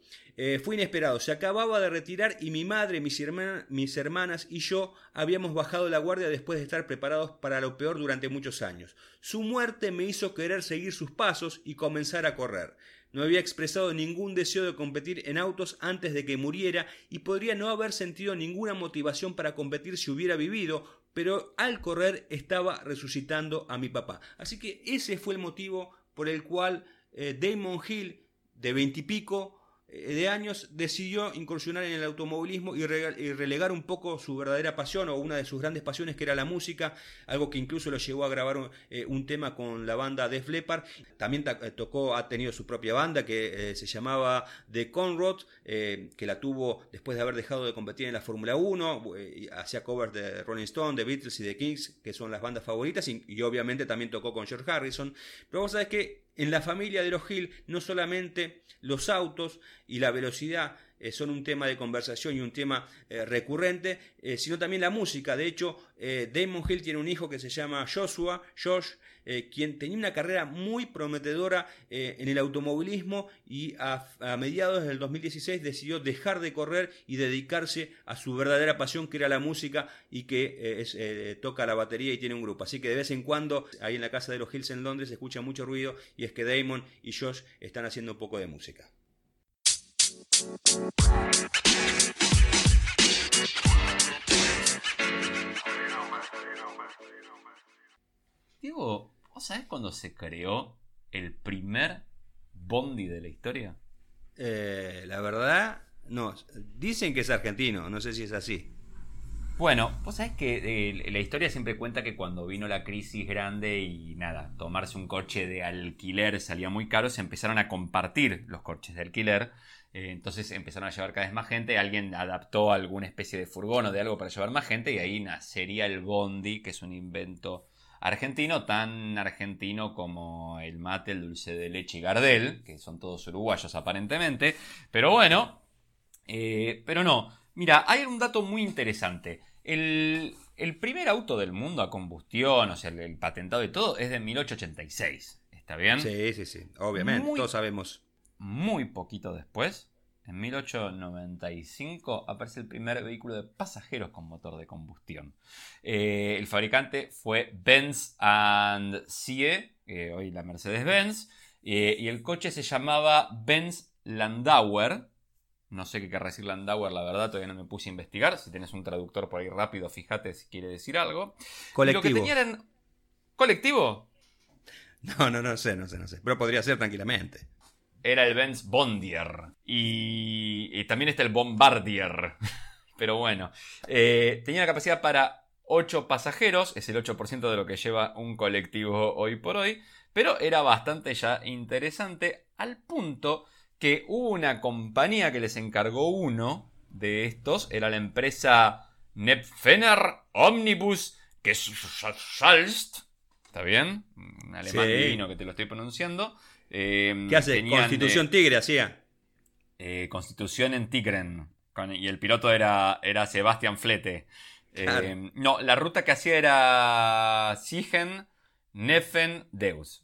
fue inesperado, se acababa de retirar y mi madre, mis hermanas y yo habíamos bajado la guardia después de estar preparados para lo peor durante muchos años. Su muerte me hizo querer seguir sus pasos y comenzar a correr. No había expresado ningún deseo de competir en autos antes de que muriera y podría no haber sentido ninguna motivación para competir si hubiera vivido, pero al correr estaba resucitando a mi papá. Así que ese fue el motivo por el cual eh, Damon Hill, de veintipico, de años decidió incursionar en el automovilismo y, relegar un poco su verdadera pasión o una de sus grandes pasiones que era la música, algo que incluso lo llevó a grabar un, eh, tema con la banda Def Leppard. También eh, tocó, ha tenido su propia banda que se llamaba The Conrod, que la tuvo después de haber dejado de competir en la Fórmula 1, hacía covers de Rolling Stone, de Beatles y de Kings, que son las bandas favoritas, y, y obviamente también tocó con George Harrison. Pero vos sabés que en la familia de los no solamente los autos y la velocidad eh, son un tema de conversación y un tema eh, recurrente, eh, sino también la música. De hecho, Damon Hill tiene un hijo que se llama Joshua, Josh, quien tenía una carrera muy prometedora en el automovilismo y a, mediados del 2016 decidió dejar de correr y dedicarse a su verdadera pasión que era la música y que toca la batería y tiene un grupo. Así que de vez en cuando ahí en la casa de los Hills en Londres se escucha mucho ruido y es que Damon y Josh están haciendo un poco de música. Diego, ¿vos sabés cuándo se creó el primer Bondi de la historia? Eh, la verdad, no. Dicen que es argentino, no sé si es así. Bueno, vos sabés que eh, la historia siempre cuenta que cuando vino la crisis grande y nada, tomarse un coche de alquiler salía muy caro, se empezaron a compartir los coches de alquiler eh, entonces empezaron a llevar cada vez más gente. Alguien adaptó alguna especie de furgón o de algo para llevar más gente. Y ahí nacería el Bondi, que es un invento argentino, tan argentino como el mate, el dulce de leche y Gardel, que son todos uruguayos aparentemente. Pero bueno, eh, pero no. Mira, hay un dato muy interesante. El, primer auto del mundo a combustión, o sea, el, patentado y todo, es de 1886. ¿Está bien? Sí, sí, sí. Obviamente, todos sabemos muy poquito después, en 1895, aparece el primer vehículo de pasajeros con motor de combustión. Eh, el fabricante fue Benz and Sie, hoy la Mercedes-Benz, eh, y el coche se llamaba Benz Landauer. No sé qué querrá decir Landauer, la verdad, todavía no me puse a investigar. Si tienes un traductor por ahí rápido, fíjate si quiere decir algo. Colectivo. ¿Colectivo? No, no, no sé, no sé, no sé. Pero podría ser tranquilamente era el Benz Bondier. Y, también está el Bombardier. Pero bueno, eh, tenía la capacidad para 8 pasajeros, es el 8% de lo que lleva un colectivo hoy por hoy, pero era bastante ya interesante al punto que hubo una compañía que les encargó uno de estos, era la empresa Nepfener Omnibus Gesellschaft ¿Está bien? Un alemán Sí. divino que te lo estoy pronunciando. Eh, ¿Qué hace? Constitución eh, Tigre hacía. eh, Constitución en Tigren. Con- y el piloto era, era Sebastián Flete. Eh, Claro. No, la ruta que hacía era Siegen, Neffen, Deus.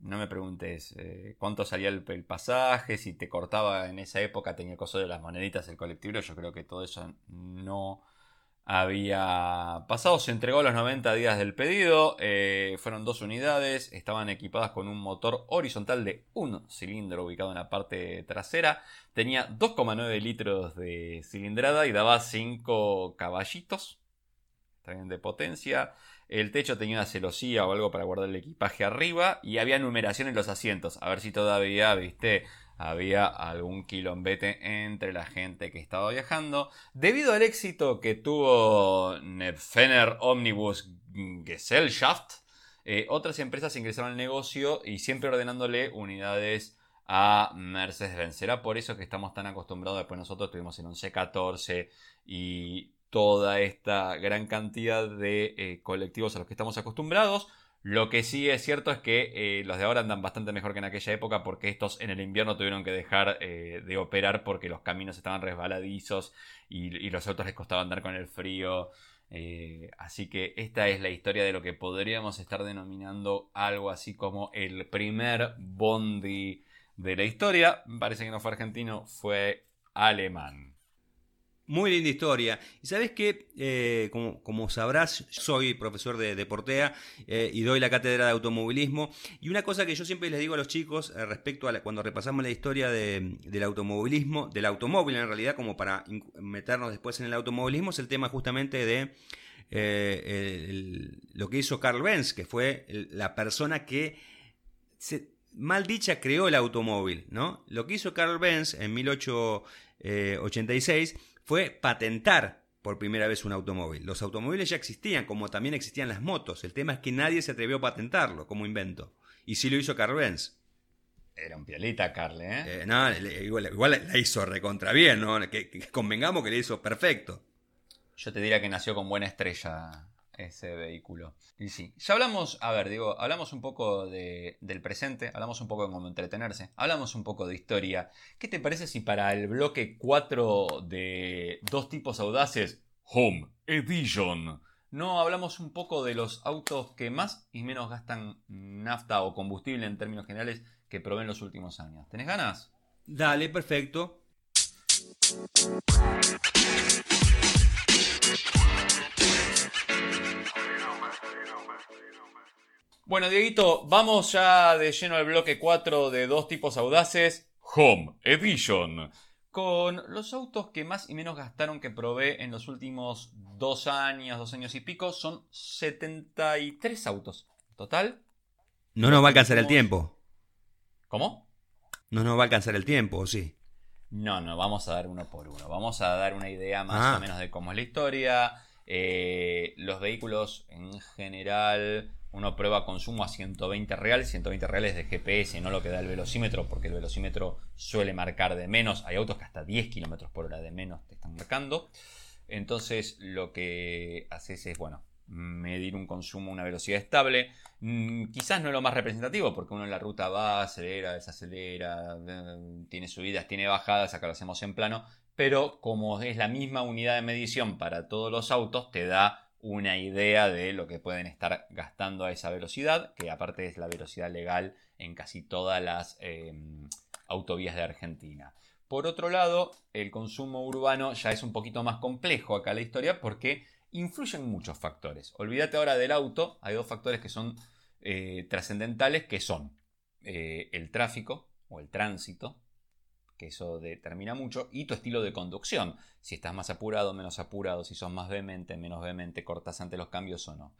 No me preguntes eh, cuánto salía el, pasaje, si te cortaba en esa época, tenía el coso de las moneditas, el colectivo. Yo creo que todo eso no había pasado. Se entregó los 90 días del pedido. eh, fueron dos unidades. Estaban equipadas con un motor horizontal de un cilindro ubicado en la parte trasera. Tenía 2,9 litros de cilindrada y daba 5 caballitos. También de potencia. El techo tenía una celosía o algo para guardar el equipaje arriba. Y había numeración en los asientos. A ver si todavía, viste, había algún quilombete entre la gente que estaba viajando. Debido al éxito que tuvo Nepfener Omnibus Gesellschaft, eh, otras empresas ingresaron al negocio y siempre ordenándole unidades a Mercedes-Benz. Será por eso que estamos tan acostumbrados. Después nosotros tuvimos el 1114 y toda esta gran cantidad de eh, colectivos a los que estamos acostumbrados. Lo que sí es cierto es que eh, los de ahora andan bastante mejor que en aquella época porque estos en el invierno tuvieron que dejar eh, de operar porque los caminos estaban resbaladizos y, los autos les costaba andar con el frío. Así que esta es la historia de lo que podríamos estar denominando algo así como el primer Bondi de la historia. Parece que no fue argentino, fue alemán. Muy linda historia. Y sabes que, eh, como, como sabrás, soy profesor de, Portea eh, y doy la cátedra de automovilismo. Y una cosa que yo siempre les digo a los chicos eh, respecto a la- cuando repasamos la historia de- del automovilismo, del automóvil en realidad, como para meternos después en el automovilismo, es el tema justamente de lo que hizo Carl Benz, que fue la persona que se, mal dicha creó el automóvil, ¿no? Lo que hizo Carl Benz en 1886 fue patentar por primera vez un automóvil. Los automóviles ya existían, como también existían las motos. El tema es que nadie se atrevió a patentarlo como invento. Y sí lo hizo Carl Benz. Era un piolita, Carle, ¿eh? Eh, no, le- igual, igual la hizo recontra bien, ¿no? Que, que convengamos que le hizo perfecto. Yo te diría que nació con buena estrella ese vehículo. Y sí, ya hablamos, a ver, digo, hablamos un poco de- del presente, hablamos un poco de cómo entretenerse, hablamos un poco de historia. ¿Qué te parece si para el bloque 4 de dos tipos audaces, Home Edition, no hablamos un poco de los autos que más y menos gastan nafta o combustible en términos generales que probé en los últimos años? ¿Tenés ganas? Dale, perfecto. Bueno, Dieguito, vamos ya de lleno al bloque 4 de dos tipos audaces. Home Edition. Con los autos que más y menos gastaron que probé en los últimos dos años, dos años y pico, son 73 autos. ¿Total? No nos va a alcanzar el tiempo. ¿Cómo? No nos va a alcanzar el tiempo, ¿o sí? No, no, vamos a dar uno por uno. Vamos a dar una idea más Ah. o menos de cómo es la historia. Eh, los vehículos en general, uno prueba consumo a 120 reales, 120 reales de GPS, no lo que da el velocímetro, porque el velocímetro suele marcar de menos. Hay autos que hasta 10 kilómetros por hora de menos te están marcando. Entonces, lo que haces es, bueno, medir un consumo, una velocidad estable. Mm, quizás no lo más representativo, porque uno en la ruta va, acelera, desacelera, tiene subidas, tiene bajadas, acá lo hacemos en plano, pero como es la misma unidad de medición para todos los autos, te da una idea de lo que pueden estar gastando a esa velocidad, que aparte es la velocidad legal en casi todas las eh, autovías de Argentina. Por otro lado, el consumo urbano ya es un poquito más complejo acá la historia porque influyen muchos factores. Olvídate ahora del auto, hay dos factores que son eh, trascendentales que son eh, el tráfico o el tránsito, que eso determina mucho, y tu estilo de conducción. Si estás más apurado, menos apurado, si sos más vehemente, menos vehemente, cortas ante los cambios o no.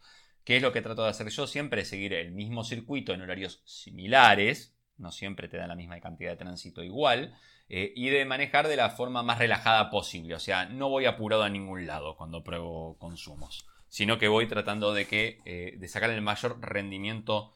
¿Qué es lo que trato de hacer yo? Siempre seguir el mismo circuito en horarios similares, no siempre te da la misma cantidad de tránsito igual, eh, y de manejar de la forma más relajada posible. O sea, no voy apurado a ningún lado cuando pruebo consumos, sino que voy tratando de, que, eh, de sacar el mayor rendimiento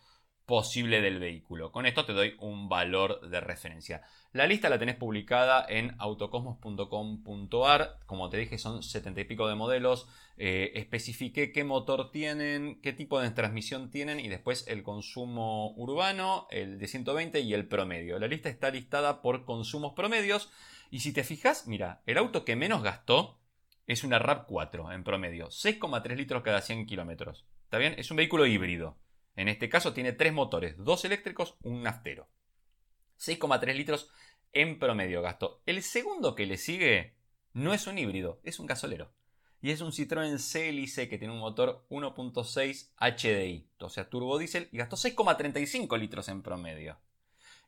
posible del vehículo. Con esto te doy un valor de referencia. La lista la tenés publicada en autocosmos.com.ar. Como te dije, son setenta y pico de modelos. Eh, especifiqué qué motor tienen, qué tipo de transmisión tienen y después el consumo urbano, el de 120 y el promedio. La lista está listada por consumos promedios. Y si te fijas, mira, el auto que menos gastó es una RAV4 en promedio, 6,3 litros cada 100 kilómetros. ¿Está bien? Es un vehículo híbrido. En este caso tiene tres motores, dos eléctricos, un naftero. 6,3 litros en promedio gasto. El segundo que le sigue no es un híbrido, es un gasolero. Y es un Citroën CLIC que tiene un motor 1.6 HDI, o sea, turbo diésel, y gastó 6,35 litros en promedio.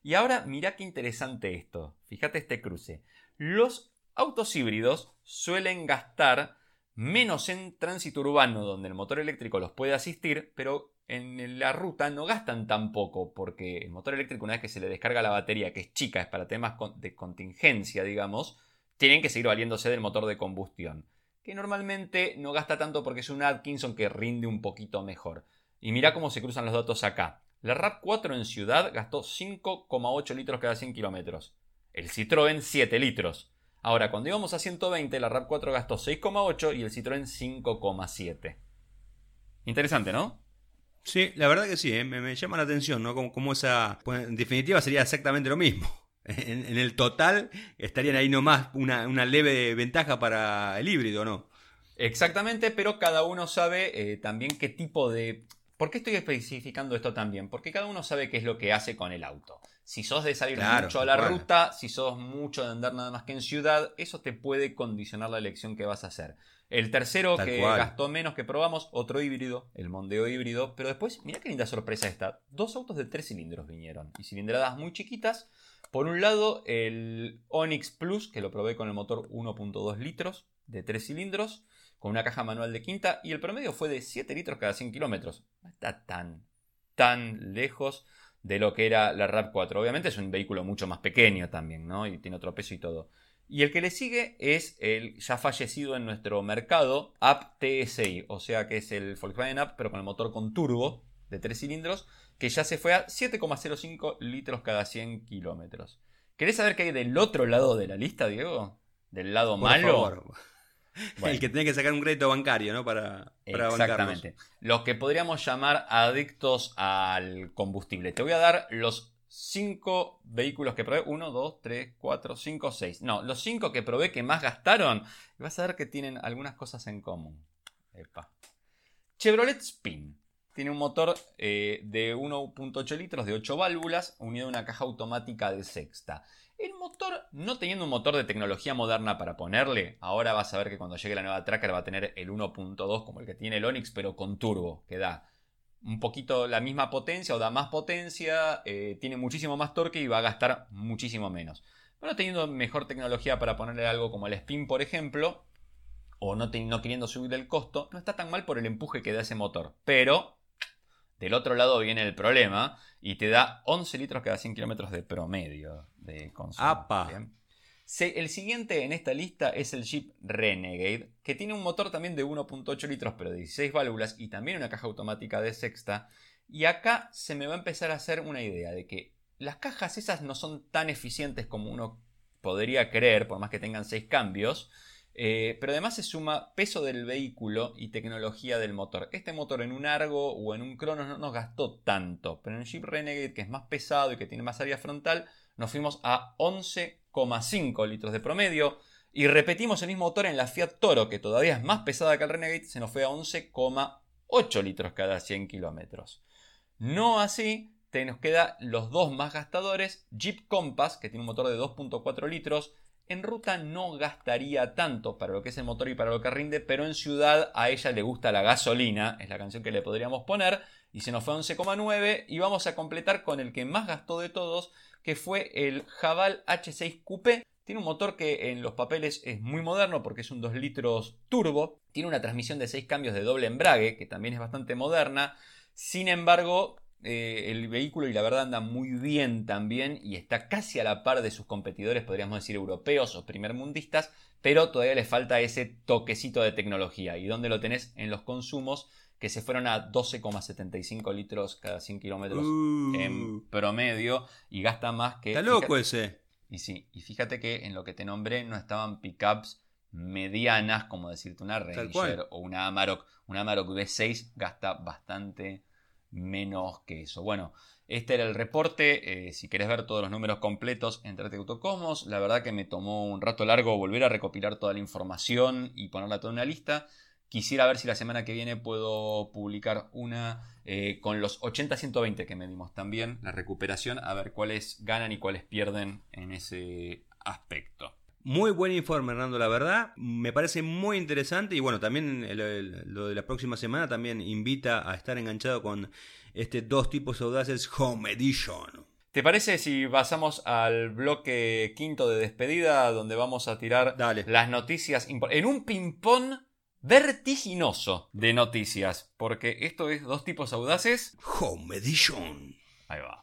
Y ahora mira qué interesante esto. Fíjate este cruce. Los autos híbridos suelen gastar menos en tránsito urbano donde el motor eléctrico los puede asistir, pero en la ruta no gastan tan poco porque el motor eléctrico una vez que se le descarga la batería, que es chica, es para temas de contingencia, digamos, tienen que seguir valiéndose del motor de combustión, que normalmente no gasta tanto porque es un Atkinson que rinde un poquito mejor. Y mira cómo se cruzan los datos acá. La RAV4 en ciudad gastó 5,8 litros cada 100 kilómetros. El Citroën 7 litros. Ahora, cuando íbamos a 120, la RAV4 gastó 6,8 y el Citroën 5,7. Interesante, ¿no? Sí, la verdad que sí, ¿eh? me, llama la atención, ¿no? Como, esa. Pues, en definitiva sería exactamente lo mismo. En, el total estarían ahí nomás una, una leve ventaja para el híbrido, ¿no? Exactamente, pero cada uno sabe eh, también qué tipo de. ¿Por qué estoy especificando esto también? Porque cada uno sabe qué es lo que hace con el auto. Si sos de salir mucho a la ruta, si sos mucho de andar nada más que en ciudad, eso te puede condicionar la elección que vas a hacer. El tercero que gastó menos que probamos, otro híbrido, el Mondeo híbrido, pero después, mira qué linda sorpresa esta. Dos autos de tres cilindros vinieron y cilindradas muy chiquitas. Por un lado, el Onix Plus, que lo probé con el motor 1.2 litros de tres cilindros, con una caja manual de quinta, y el promedio fue de 7 litros cada 100 kilómetros. No está tan, tan lejos de lo que era la RAV4. Obviamente es un vehículo mucho más pequeño también, ¿no? Y tiene otro peso y todo. Y el que le sigue es el ya fallecido en nuestro mercado App TSI, o sea que es el Volkswagen App, pero con el motor con turbo de 3 cilindros, que ya se fue a 7,05 litros cada 100 kilómetros. ¿Querés saber qué hay del otro lado de la lista, Diego? ¿Del lado malo? El que tiene que sacar un crédito bancario, ¿no? Para, para Exactamente. Los que podríamos llamar adictos al combustible. Te voy a dar los 5 vehículos que probé. 1, 2, 3, 4, 5, 6. No, los 5 que probé que más gastaron. Vas a ver que tienen algunas cosas en común. Chevrolet Spin. Tiene un motor eh, de 1.8 litros de 8 válvulas unido a una caja automática de sexta. El motor, no teniendo un motor de tecnología moderna para ponerle, ahora vas a ver que cuando llegue la nueva Tracker va a tener el 1.2 como el que tiene el Onix, pero con turbo, que da un poquito la misma potencia o da más potencia, eh, tiene muchísimo más torque y va a gastar muchísimo menos. Pero teniendo mejor tecnología para ponerle algo como el Spin, por ejemplo, o no, no queriendo subir el costo, no está tan mal por el empuje que da ese motor. Pero del otro lado viene el problema y te da 11 litros cada 100 kilómetros de promedio de consumo. El siguiente en esta lista es el Jeep Renegade, que tiene un motor también de 1.8 litros pero de 16 válvulas y también una caja automática de sexta. Y acá se me va a empezar a hacer una idea de que las cajas esas no son tan eficientes como uno podría creer, por más que tengan 6 cambios. Eh, pero además se suma peso del vehículo y tecnología del motor. Este motor en un Argo o en un Cronos no nos gastó tanto, pero en un Jeep Renegade que es más pesado y que tiene más área frontal, nos fuimos a 11,5 litros de promedio. Y repetimos el mismo motor en la Fiat Toro, que todavía es más pesada que el Renegade, se nos fue a 11,8 litros cada 100 kilómetros. No así, te nos quedan los dos más gastadores, Jeep Compass, que tiene un motor de 2.4 litros, en ruta no gastaría tanto para lo que es el motor y para lo que rinde, pero en ciudad a ella le gusta la gasolina, es la canción que le podríamos poner, y se nos fue 11,9 y vamos a completar con el que más gastó de todos, que fue el Javal H6 Coupé. Tiene un motor que en los papeles es muy moderno porque es un 2 litros turbo, tiene una transmisión de 6 cambios de doble embrague, que también es bastante moderna, sin embargo eh, el vehículo y la verdad anda muy bien también y está casi a la par de sus competidores, podríamos decir europeos o primermundistas, pero todavía le falta ese toquecito de tecnología. ¿Y dónde lo tenés? En los consumos, que se fueron a 12,75 litros cada 100 kilómetros Uh. en promedio y gasta más que... Está loco fíjate- ese. y sí, y fíjate que en lo que te nombré no estaban pickups medianas, como decirte una. Ranger o una Amarok. Una Amarok V6 gasta bastante menos que eso. Bueno, este era el reporte. eh, si querés ver todos los números completos, entrate a Autocomos. La verdad que me tomó un rato largo volver a recopilar toda la información y ponerla toda en una lista. Quisiera ver si la semana que viene puedo publicar una eh, con los 80-120 que medimos también, la recuperación, a ver cuáles ganan y cuáles pierden en ese aspecto. Muy buen informe, Hernando, la verdad. Me parece muy interesante y bueno, también el- el- lo de la próxima semana también invita a estar enganchado con este dos tipos audaces Home Edition. ¿Te parece si pasamos al bloque quinto de despedida donde vamos a tirar Dale. las noticias en un ping-pong vertiginoso de noticias? Porque esto es dos tipos audaces. Home Edition. Ahí va.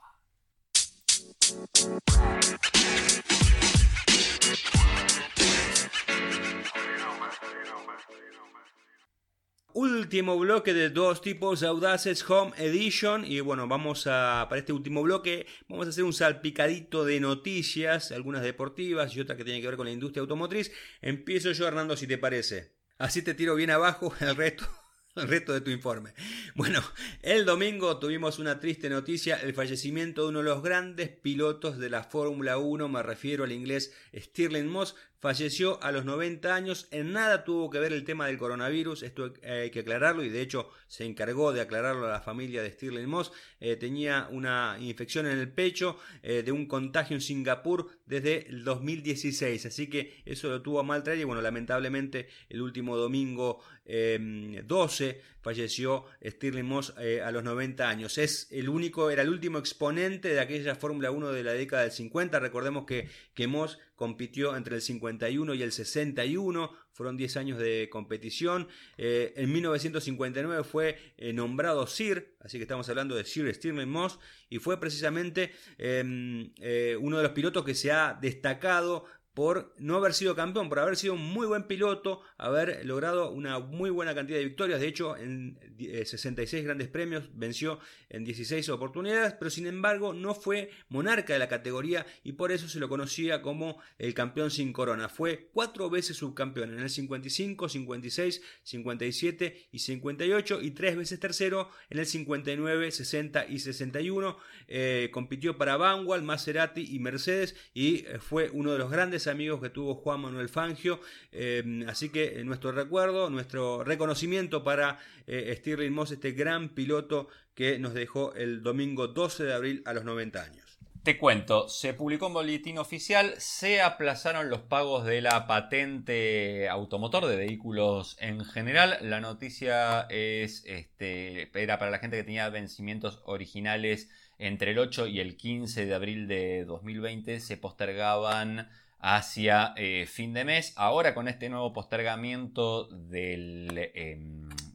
Último bloque de dos tipos audaces Home Edition y bueno, vamos a para este último bloque vamos a hacer un salpicadito de noticias, algunas deportivas y otras que tienen que ver con la industria automotriz. Empiezo yo, Hernando, si te parece. Así te tiro bien abajo el resto el resto de tu informe. Bueno, el domingo tuvimos una triste noticia, el fallecimiento de uno de los grandes pilotos de la Fórmula 1, me refiero al inglés Stirling Moss, falleció a los 90 años, en nada tuvo que ver el tema del coronavirus, esto eh, hay que aclararlo y de hecho se encargó de aclararlo a la familia de Stirling Moss, Eh, tenía una infección en el pecho eh, de un contagio en Singapur desde el 2016, así que eso lo tuvo a mal traer y bueno, lamentablemente el último domingo eh, 12 falleció Stirling Moss eh, a los 90 años. Es el único, era el último exponente de aquella Fórmula 1 de la década del 50. Recordemos que, que Moss compitió entre el 51 y el 61. Fueron 10 años de competición. Eh, en 1959 fue eh, nombrado Sir, así que estamos hablando de Sir Stirling Moss, y fue precisamente eh, uno de los pilotos que se ha destacado por no haber sido campeón, por haber sido un muy buen piloto, haber logrado una muy buena cantidad de victorias. De hecho, en eh, 66 grandes premios venció en 16 oportunidades, pero sin embargo no fue monarca de la categoría y por eso se lo conocía como el campeón sin corona. Fue cuatro veces subcampeón en el 55, 56, 57 y 58 y tres veces tercero en el 59, 60 y 61. Eh, compitió para Vanwall, Maserati y Mercedes y eh, fue uno de los grandes amigos que tuvo Juan Manuel Fangio. Eh, así que eh, nuestro recuerdo, nuestro reconocimiento para eh, Stirling Moss, este gran piloto que nos dejó el domingo 12 de abril a los 90 años. Te cuento, se publicó un boletín oficial, se aplazaron los pagos de la patente automotor de vehículos en general. La noticia es, este, era para la gente que tenía vencimientos originales entre el 8 y el 15 de abril de 2020, se postergaban hacia eh, fin de mes. Ahora con este nuevo postergamiento del, eh,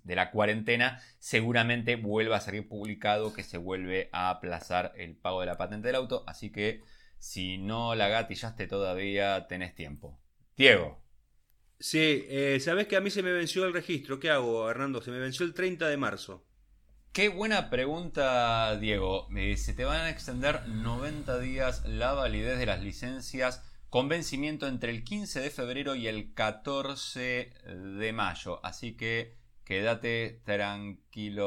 de la cuarentena, seguramente vuelva a salir publicado que se vuelve a aplazar el pago de la patente del auto. Así que si no la gatillaste todavía, tenés tiempo. Diego. Sí, eh, sabes que a mí se me venció el registro. ¿Qué hago, Hernando? Se me venció el 30 de marzo. Qué buena pregunta, Diego. Eh, se te van a extender 90 días la validez de las licencias con vencimiento entre el 15 de febrero y el 14 de mayo. Así que quédate tranquilo,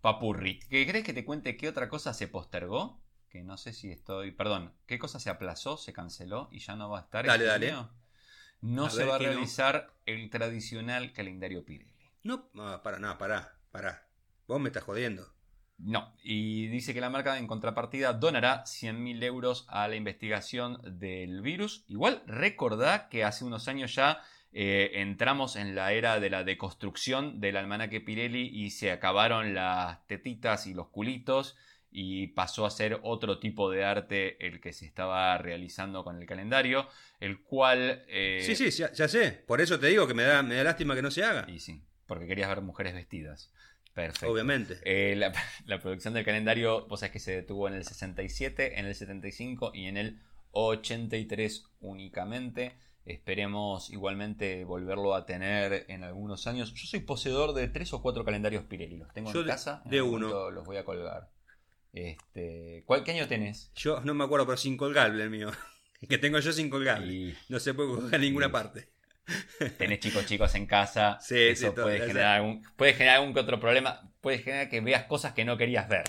papurri. ¿Qué crees que te cuente qué otra cosa se postergó? Que no sé si estoy. Perdón, ¿qué cosa se aplazó, se canceló y ya no va a estar? Dale, este dale. año? No A se va a realizar el tradicional calendario Pirelli. No, no, para, no, pará, pará. Vos me estás jodiendo. No, y dice que la marca en contrapartida donará 100.000 euros a la investigación del virus. Igual recordá que hace unos años ya eh, entramos en la era de la deconstrucción del almanaque Pirelli y se acabaron las tetitas y los culitos y pasó a ser otro tipo de arte el que se estaba realizando con el calendario, el cual... eh, Sí, sí, ya, ya sé. Por eso te digo que me da, me da lástima que no se haga. Y sí, porque querías ver mujeres vestidas. Perfecto. Obviamente. Eh, la, la producción del calendario, vos sabés que se detuvo en el 67, en el 75 y en el 83 únicamente. Esperemos igualmente volverlo a tener en algunos años. Yo soy poseedor de tres o cuatro calendarios Pirelli. Los tengo Yo en de- casa. en de uno. Los voy a colgar. Este, ¿cuál, ¿Qué año tenés? Yo no me acuerdo, pero sin colgable el mío. Que tengo yo sin colgable. Y No se puede colgar en ninguna parte. Tenés chicos chicos en casa. Sí, eso sí, puede, generar algún, puede generar algún que otro problema. Puede generar que veas cosas que no querías ver.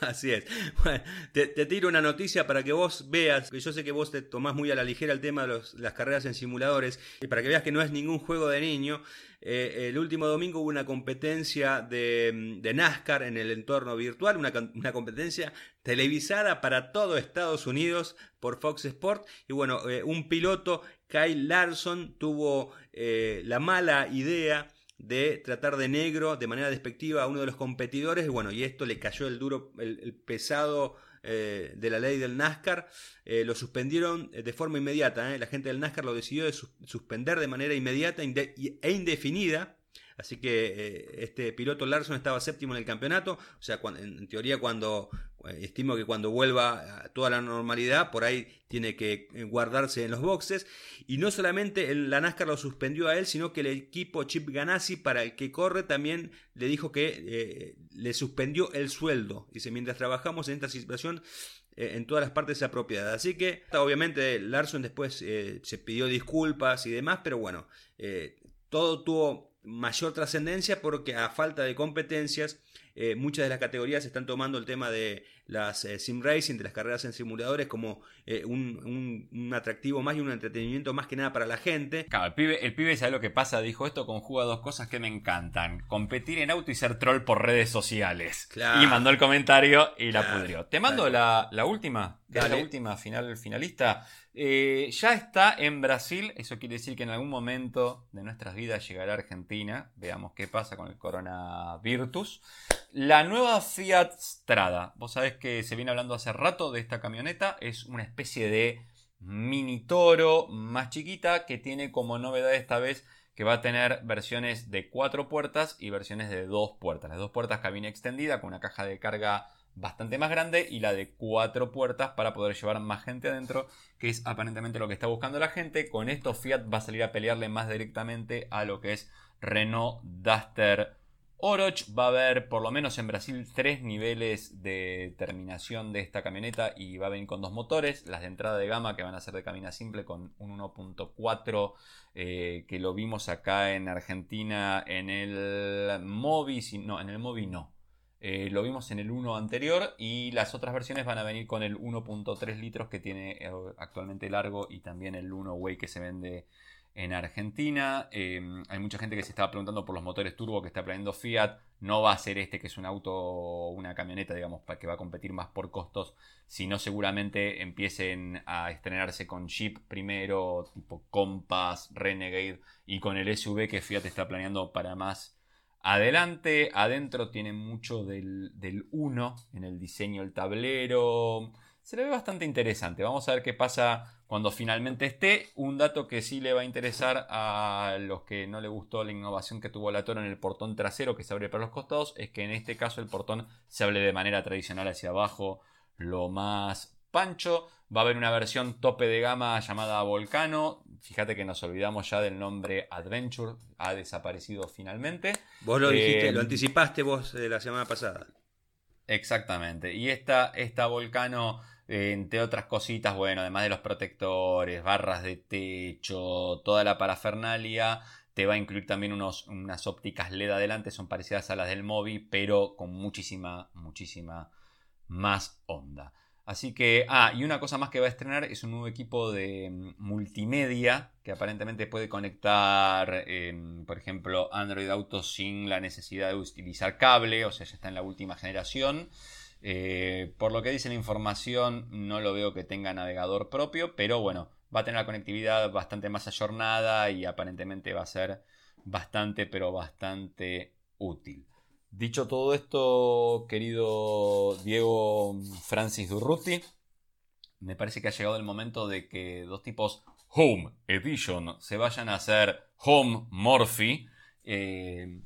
Así es. Bueno, te, te tiro una noticia para que vos veas, que yo sé que vos te tomás muy a la ligera el tema de los- las carreras en simuladores, y para que veas que no es ningún juego de niño. Eh, el último domingo hubo una competencia de, NASCAR en el entorno virtual, una, competencia televisada para todo Estados Unidos por Fox Sport. Y bueno, eh, un piloto, Kyle Larson, tuvo eh, la mala idea de tratar de negro de manera despectiva a uno de los competidores y bueno y esto le cayó el duro el pesado eh, de la ley del NASCAR Eh, lo suspendieron eh, de forma inmediata la gente del NASCAR lo decidió de sus- suspender de manera inmediata e indefinida. Así que este piloto Larson estaba séptimo en el campeonato. O sea en, teoría cuando estimo que cuando vuelva a toda la normalidad por ahí tiene que eh, guardarse en los boxes y no solamente la NASCAR lo suspendió a él, sino que el equipo Chip Ganassi, para el que corre, también le dijo que eh, le suspendió el sueldo. Dice, mientras trabajamos en esta situación eh, en todas las partes apropiadas. Así que, obviamente, Larson después se pidió disculpas y demás, pero bueno, todo tuvo mayor trascendencia porque a falta de competencias, eh, muchas de las categorías están tomando el tema de las eh, sim racing, de las carreras en simuladores, como eh, un, un- un atractivo más y un entretenimiento más que nada para la gente. Claro, el pibe, el pibe sabe lo que pasa, dijo esto, conjuga dos cosas que me encantan. Competir en auto y ser troll por redes sociales. Claro. Y mandó el comentario y la Claro, pudrió. Te mando la, la última, la última final finalista. Eh, ya está en Brasil, eso quiere decir que en algún momento de nuestras vidas llegará a Argentina. Veamos qué pasa con el coronavirus. La nueva Fiat Strada. Vos sabés que se viene hablando hace rato de esta camioneta. Es una especie de mini toro más chiquita que tiene como novedad esta vez que va a tener versiones de cuatro puertas y versiones de dos puertas. Las dos puertas cabina extendida con una caja de carga bastante más grande y la de cuatro puertas para poder llevar más gente adentro, que es aparentemente lo que está buscando la gente. Con esto Fiat va a salir a pelearle más directamente a lo que es Renault Duster Oroch. Va a haber por lo menos en Brasil tres niveles de terminación de esta camioneta y va a venir con dos motores. Las de entrada de gama que van a ser de cabina simple con un 1.4 eh, que lo vimos acá en Argentina en el Mobi, no, en el Mobi no. Eh, lo vimos en el 1 anterior y las otras versiones van a venir con el 1.3 litros que tiene eh, actualmente largo y también el 1 Way que se vende en Argentina. Eh, hay mucha gente que se estaba preguntando por los motores turbo que está planeando Fiat. No va a ser este que es un auto, una camioneta, digamos, que va a competir más por costos, sino seguramente empiecen a estrenarse con Jeep primero, tipo Compass, Renegade y con el SUV que Fiat está planeando para más adelante. Adentro tiene mucho del, del 1 en el diseño, el tablero. Se le ve bastante interesante. Vamos a ver qué pasa cuando finalmente esté. Un dato que sí le va a interesar a los que no le gustó la innovación que tuvo la Toro en el portón trasero que se abre para los costados es que en este caso el portón se abre de manera tradicional hacia abajo, lo más pancho. Va a haber una versión tope de gama llamada Volcano. Fíjate que nos olvidamos ya del nombre Adventure. Ha desaparecido finalmente. Vos lo dijiste, Eh, lo anticipaste vos eh, la semana pasada. Exactamente. Y esta, esta Volcano, eh, entre otras cositas, bueno, además de los protectores, barras de techo, toda la parafernalia, te va a incluir también unos, unas ópticas LED adelante, son parecidas a las del Mobi, pero con muchísima, muchísima más onda. Así que, ah, y una cosa más que va a estrenar es un nuevo equipo de mm, multimedia que aparentemente puede conectar, em, por ejemplo, Android Auto sin la necesidad de utilizar cable, o sea, ya está en la última generación. Eh, por lo que dice la información, no lo veo que tenga navegador propio, pero bueno, va a tener la conectividad bastante más ayornada y aparentemente va a ser bastante, pero bastante útil. Dicho todo esto, querido Diego Francis Durruti, me parece que ha llegado el momento de que dos tipos Home Edition se vayan a hacer Home Morphy. eh,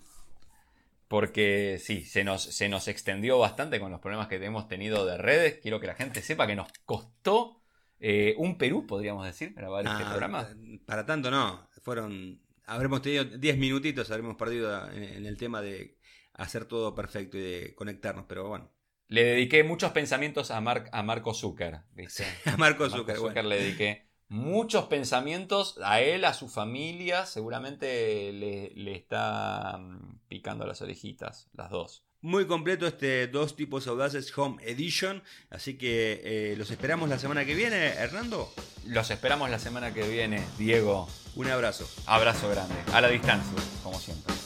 porque sí, se nos, se nos extendió bastante con los problemas que hemos tenido de redes. Quiero que la gente sepa que nos costó Eh, un Perú, podríamos decir, grabar este Ah, programa. Para tanto no. Fueron. Habremos tenido 10 minutitos, habremos perdido en, en el tema de hacer todo perfecto y de conectarnos, pero bueno. Le dediqué muchos pensamientos a, a Marco Zucker. ¿viste? A Marco Marco Zucker, Zucker bueno. le dediqué muchos pensamientos a él, a su familia. Seguramente le, le está mm, picando las orejitas, las dos. Muy completo este Dos Tipos Audaces Home Edition. Así que eh, los esperamos la semana que viene, Hernando. Los esperamos la semana que viene, Diego. Un abrazo. Abrazo grande, a la distancia, como siempre.